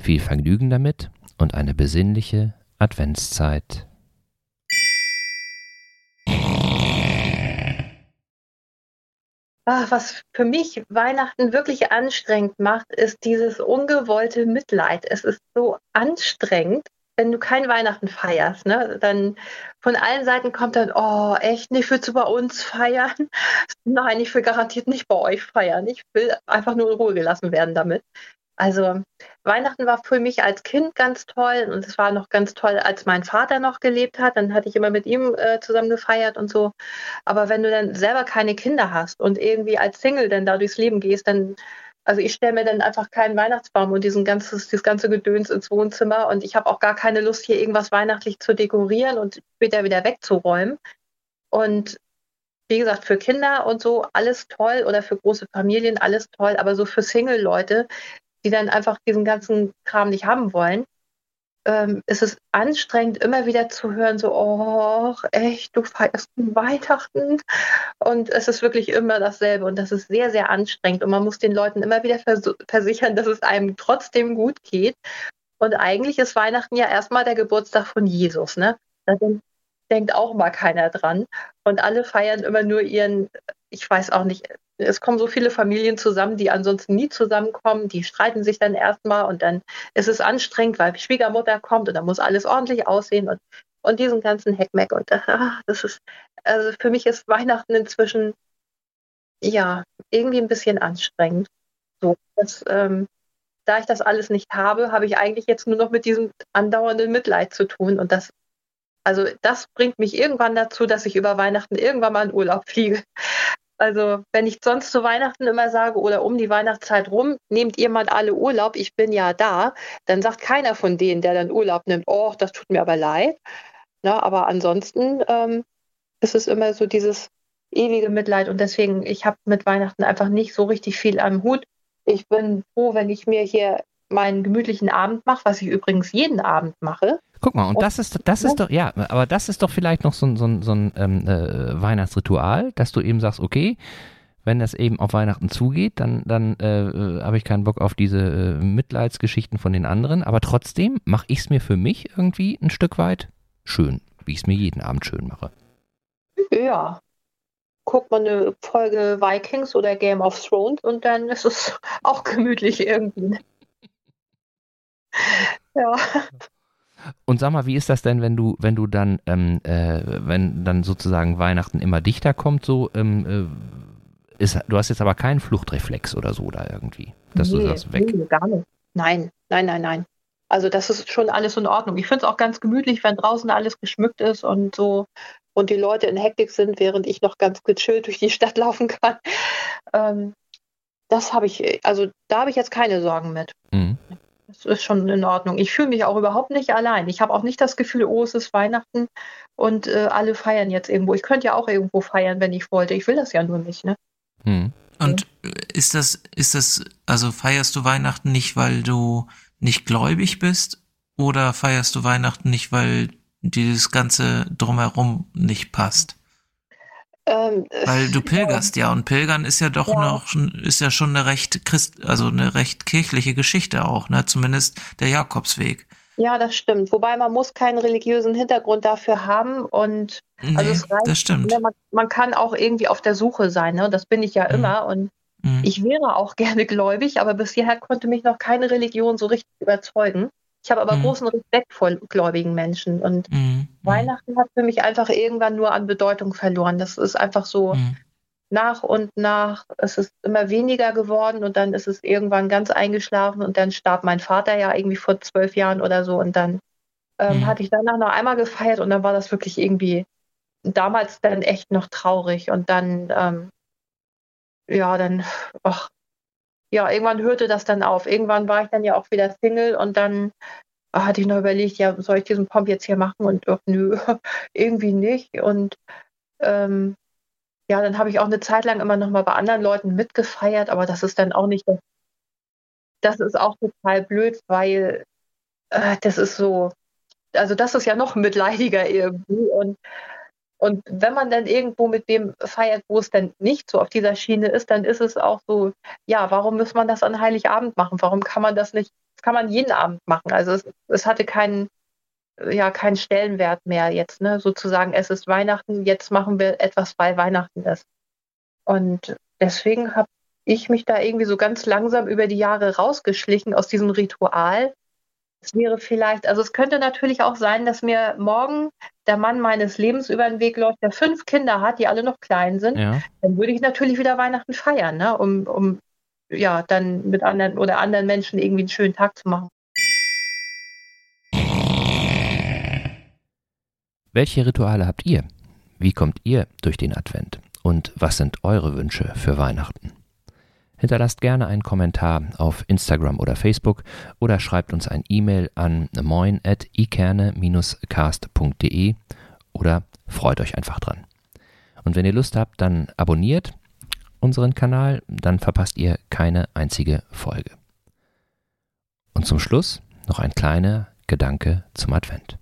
Viel Vergnügen damit und eine besinnliche Adventszeit. Ach, was für mich Weihnachten wirklich anstrengend macht, ist dieses ungewollte Mitleid. Es ist so anstrengend, wenn du kein Weihnachten feierst, ne? Dann von allen Seiten kommt dann, oh, echt nicht, willst du bei uns feiern? Nein, ich will garantiert nicht bei euch feiern. Ich will einfach nur in Ruhe gelassen werden damit. Also Weihnachten war für mich als Kind ganz toll und es war noch ganz toll, als mein Vater noch gelebt hat. Dann hatte ich immer mit ihm äh, zusammen gefeiert und so. Aber wenn du dann selber keine Kinder hast und irgendwie als Single dann da durchs Leben gehst, dann, also ich stelle mir dann einfach keinen Weihnachtsbaum und diesen ganzes, dieses ganze Gedöns ins Wohnzimmer und ich habe auch gar keine Lust, hier irgendwas weihnachtlich zu dekorieren und später wieder wegzuräumen. Und wie gesagt, für Kinder und so alles toll oder für große Familien alles toll, aber so für Single-Leute, die dann einfach diesen ganzen Kram nicht haben wollen, ähm, ist es anstrengend, immer wieder zu hören, so, oh, echt, du feierst Weihnachten. Und es ist wirklich immer dasselbe. Und das ist sehr, sehr anstrengend. Und man muss den Leuten immer wieder vers versichern, dass es einem trotzdem gut geht. Und eigentlich ist Weihnachten ja erstmal der Geburtstag von Jesus. Ne? Da denkt auch mal keiner dran. Und alle feiern immer nur ihren, ich weiß auch nicht, es kommen so viele Familien zusammen, die ansonsten nie zusammenkommen, die streiten sich dann erstmal und dann ist es anstrengend, weil Schwiegermutter kommt und dann muss alles ordentlich aussehen und, und diesen ganzen Heckmeck und ach, das ist, also für mich ist Weihnachten inzwischen ja irgendwie ein bisschen anstrengend. So, das, ähm, da ich das alles nicht habe, habe ich eigentlich jetzt nur noch mit diesem andauernden Mitleid zu tun und das also das bringt mich irgendwann dazu, dass ich über Weihnachten irgendwann mal in Urlaub fliege. Also, wenn ich sonst zu Weihnachten immer sage oder um die Weihnachtszeit rum, nehmt ihr mal alle Urlaub, ich bin ja da, dann sagt keiner von denen, der dann Urlaub nimmt, oh, das tut mir aber leid. Na, aber ansonsten ähm, ist es immer so dieses ewige Mitleid und deswegen, ich habe mit Weihnachten einfach nicht so richtig viel am Hut. Ich bin froh, wenn ich mir hier meinen gemütlichen Abend mache, was ich übrigens jeden Abend mache. Guck mal, und das ist, das ist doch, ja, aber das ist doch vielleicht noch so, so, so ein ähm, äh, Weihnachtsritual, dass du eben sagst, okay, wenn das eben auf Weihnachten zugeht, dann, dann äh, äh habe ich keinen Bock auf diese äh, Mitleidsgeschichten von den anderen, aber trotzdem mache ich es mir für mich irgendwie ein Stück weit schön, wie ich es mir jeden Abend schön mache. Ja. Guckt man eine Folge Vikings oder Game of Thrones und dann ist es auch gemütlich irgendwie. ja. Und sag mal, wie ist das denn, wenn du, wenn du dann, ähm, äh, wenn dann sozusagen Weihnachten immer dichter kommt, so, ähm, äh, ist, du hast jetzt aber keinen Fluchtreflex oder so da irgendwie, dass nee, du das weg. Nee, gar nicht. Nein, nein, nein, nein. Also das ist schon alles in Ordnung. Ich finde es auch ganz gemütlich, wenn draußen alles geschmückt ist und so und die Leute in Hektik sind, während ich noch ganz gechillt durch die Stadt laufen kann. Ähm, das habe ich, also da habe ich jetzt keine Sorgen mit. Mhm. Das ist schon in Ordnung. Ich fühle mich auch überhaupt nicht allein. Ich habe auch nicht das Gefühl, oh, es ist Weihnachten und äh, alle feiern jetzt irgendwo. Ich könnte ja auch irgendwo feiern, wenn ich wollte. Ich will das ja nur nicht, ne? Hm. Und ist das, ist das, also feierst du Weihnachten nicht, weil du nicht gläubig bist? Oder feierst du Weihnachten nicht, weil dieses ganze Drumherum nicht passt? Ähm, Weil du pilgerst ja. ja und Pilgern ist ja doch ja. noch ist ja schon eine recht Christ also eine recht kirchliche Geschichte auch, ne? Zumindest der Jakobsweg. Ja, das stimmt. Wobei man muss keinen religiösen Hintergrund dafür haben und nee, also es reicht, das stimmt. Ne, man, man, kann auch irgendwie auf der Suche sein, ne? Das bin ich ja mhm. immer und mhm. ich wäre auch gerne gläubig, aber bisher konnte mich noch keine Religion so richtig überzeugen. Ich habe aber mhm. großen Respekt vor gläubigen Menschen. Und mhm. mhm. Weihnachten hat für mich einfach irgendwann nur an Bedeutung verloren. Das ist einfach so mhm. nach und nach, es ist immer weniger geworden und dann ist es irgendwann ganz eingeschlafen und dann starb mein Vater ja irgendwie vor zwölf Jahren oder so und dann ähm, mhm. hatte ich danach noch einmal gefeiert und dann war das wirklich irgendwie damals dann echt noch traurig und dann, ähm, ja, dann, ach, ja, irgendwann hörte das dann auf. Irgendwann war ich dann ja auch wieder Single und dann hatte ich noch überlegt, ja, soll ich diesen Pomp jetzt hier machen? Und ach, nö, irgendwie nicht. Und ähm, ja, dann habe ich auch eine Zeit lang immer noch mal bei anderen Leuten mitgefeiert, aber das ist dann auch nicht, das ist auch total blöd, weil äh, das ist so, also das ist ja noch mitleidiger irgendwie und und wenn man dann irgendwo mit dem feiert, wo es dann nicht so auf dieser Schiene ist, dann ist es auch so, ja, warum muss man das an Heiligabend machen? Warum kann man das nicht, das kann man jeden Abend machen? Also es, es hatte keinen, ja, keinen Stellenwert mehr jetzt, ne? Sozusagen, es ist Weihnachten, jetzt machen wir etwas, weil Weihnachten ist. Und deswegen habe ich mich da irgendwie so ganz langsam über die Jahre rausgeschlichen aus diesem Ritual es wäre vielleicht, also es könnte natürlich auch sein, dass mir morgen der Mann meines Lebens über den Weg läuft, der fünf Kinder hat, die alle noch klein sind. Ja. Dann würde ich natürlich wieder Weihnachten feiern, ne? um, um ja dann mit anderen oder anderen Menschen irgendwie einen schönen Tag zu machen. Welche Rituale habt ihr? Wie kommt ihr durch den Advent? Und was sind eure Wünsche für Weihnachten? Hinterlasst gerne einen Kommentar auf Instagram oder Facebook oder schreibt uns ein E-Mail an moin.ikerne-cast.de oder freut euch einfach dran. Und wenn ihr Lust habt, dann abonniert unseren Kanal, dann verpasst ihr keine einzige Folge. Und zum Schluss noch ein kleiner Gedanke zum Advent.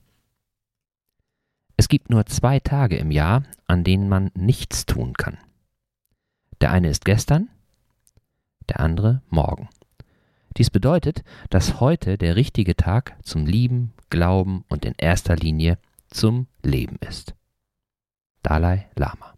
Es gibt nur zwei Tage im Jahr, an denen man nichts tun kann. Der eine ist gestern der andere morgen. Dies bedeutet, dass heute der richtige Tag zum Lieben, Glauben und in erster Linie zum Leben ist. Dalai Lama